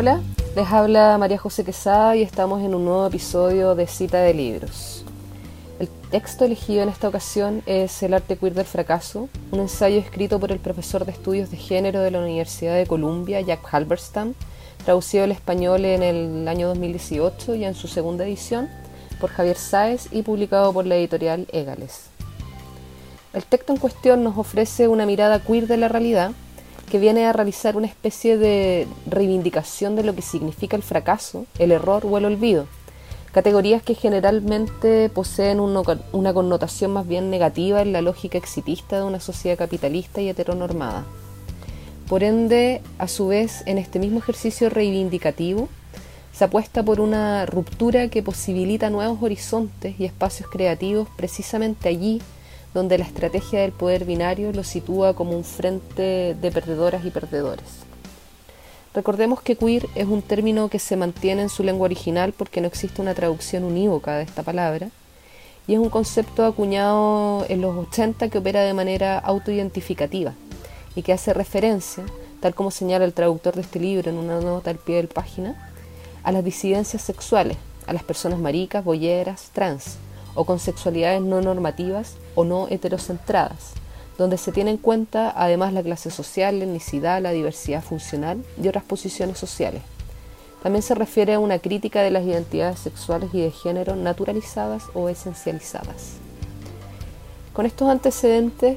Hola, les habla María José Quesada y estamos en un nuevo episodio de Cita de Libros. El texto elegido en esta ocasión es El arte queer del fracaso, un ensayo escrito por el profesor de estudios de género de la Universidad de Columbia, Jack Halberstam, traducido al español en el año 2018 y en su segunda edición por Javier Sáez y publicado por la editorial Egales. El texto en cuestión nos ofrece una mirada queer de la realidad que viene a realizar una especie de reivindicación de lo que significa el fracaso, el error o el olvido, categorías que generalmente poseen una connotación más bien negativa en la lógica exitista de una sociedad capitalista y heteronormada. Por ende, a su vez, en este mismo ejercicio reivindicativo, se apuesta por una ruptura que posibilita nuevos horizontes y espacios creativos precisamente allí donde la estrategia del poder binario lo sitúa como un frente de perdedoras y perdedores. Recordemos que queer es un término que se mantiene en su lengua original porque no existe una traducción unívoca de esta palabra, y es un concepto acuñado en los 80 que opera de manera autoidentificativa y que hace referencia, tal como señala el traductor de este libro en una nota al pie de la página, a las disidencias sexuales, a las personas maricas, bolleras, trans, o con sexualidades no normativas o no heterocentradas, donde se tiene en cuenta además la clase social, la etnicidad, la diversidad funcional y otras posiciones sociales. También se refiere a una crítica de las identidades sexuales y de género naturalizadas o esencializadas. Con estos antecedentes,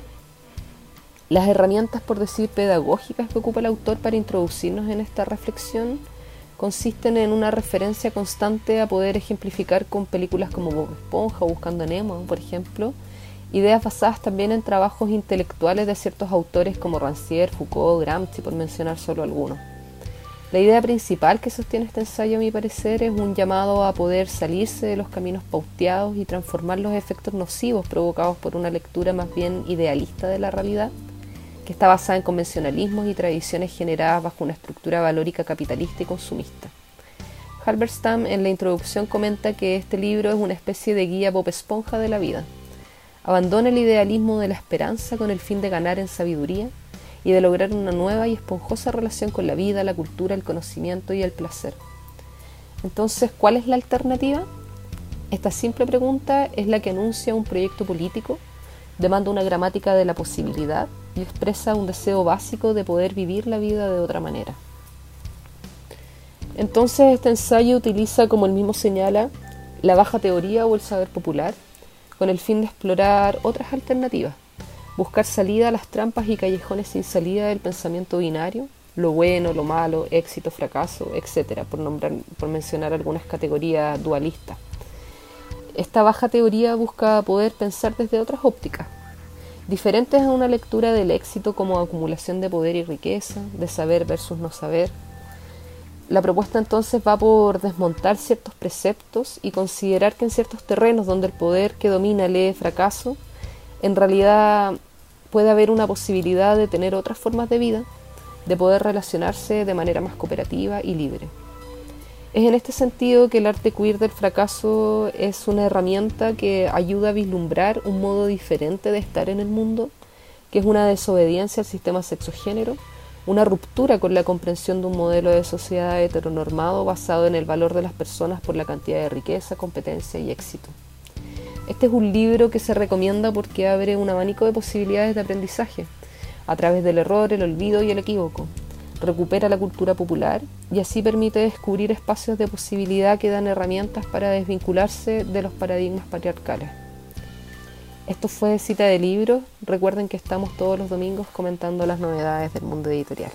las herramientas, por decir, pedagógicas que ocupa el autor para introducirnos en esta reflexión consisten en una referencia constante a poder ejemplificar con películas como Bob Esponja o Buscando a Nemo, por ejemplo, ideas basadas también en trabajos intelectuales de ciertos autores como Rancière, Foucault, Gramsci, por mencionar solo algunos. La idea principal que sostiene este ensayo, a mi parecer, es un llamado a poder salirse de los caminos pauteados y transformar los efectos nocivos provocados por una lectura más bien idealista de la realidad está basada en convencionalismos y tradiciones generadas bajo una estructura valórica capitalista y consumista. Halberstam en la introducción comenta que este libro es una especie de guía pop esponja de la vida. Abandona el idealismo de la esperanza con el fin de ganar en sabiduría y de lograr una nueva y esponjosa relación con la vida, la cultura, el conocimiento y el placer. Entonces, ¿cuál es la alternativa? Esta simple pregunta es la que anuncia un proyecto político, demanda una gramática de la posibilidad y expresa un deseo básico de poder vivir la vida de otra manera. Entonces este ensayo utiliza, como el mismo señala, la baja teoría o el saber popular, con el fin de explorar otras alternativas, buscar salida a las trampas y callejones sin salida del pensamiento binario, lo bueno, lo malo, éxito, fracaso, etc., por, por mencionar algunas categorías dualistas. Esta baja teoría busca poder pensar desde otras ópticas, diferentes a una lectura del éxito como acumulación de poder y riqueza, de saber versus no saber. La propuesta entonces va por desmontar ciertos preceptos y considerar que en ciertos terrenos donde el poder que domina lee fracaso, en realidad puede haber una posibilidad de tener otras formas de vida, de poder relacionarse de manera más cooperativa y libre. Es en este sentido que el arte queer del fracaso es una herramienta que ayuda a vislumbrar un modo diferente de estar en el mundo, que es una desobediencia al sistema sexogénero, una ruptura con la comprensión de un modelo de sociedad heteronormado basado en el valor de las personas por la cantidad de riqueza, competencia y éxito. Este es un libro que se recomienda porque abre un abanico de posibilidades de aprendizaje, a través del error, el olvido y el equívoco, recupera la cultura popular y así permite descubrir espacios de posibilidad que dan herramientas para desvincularse de los paradigmas patriarcales. Esto fue cita de libros. Recuerden que estamos todos los domingos comentando las novedades del mundo editorial.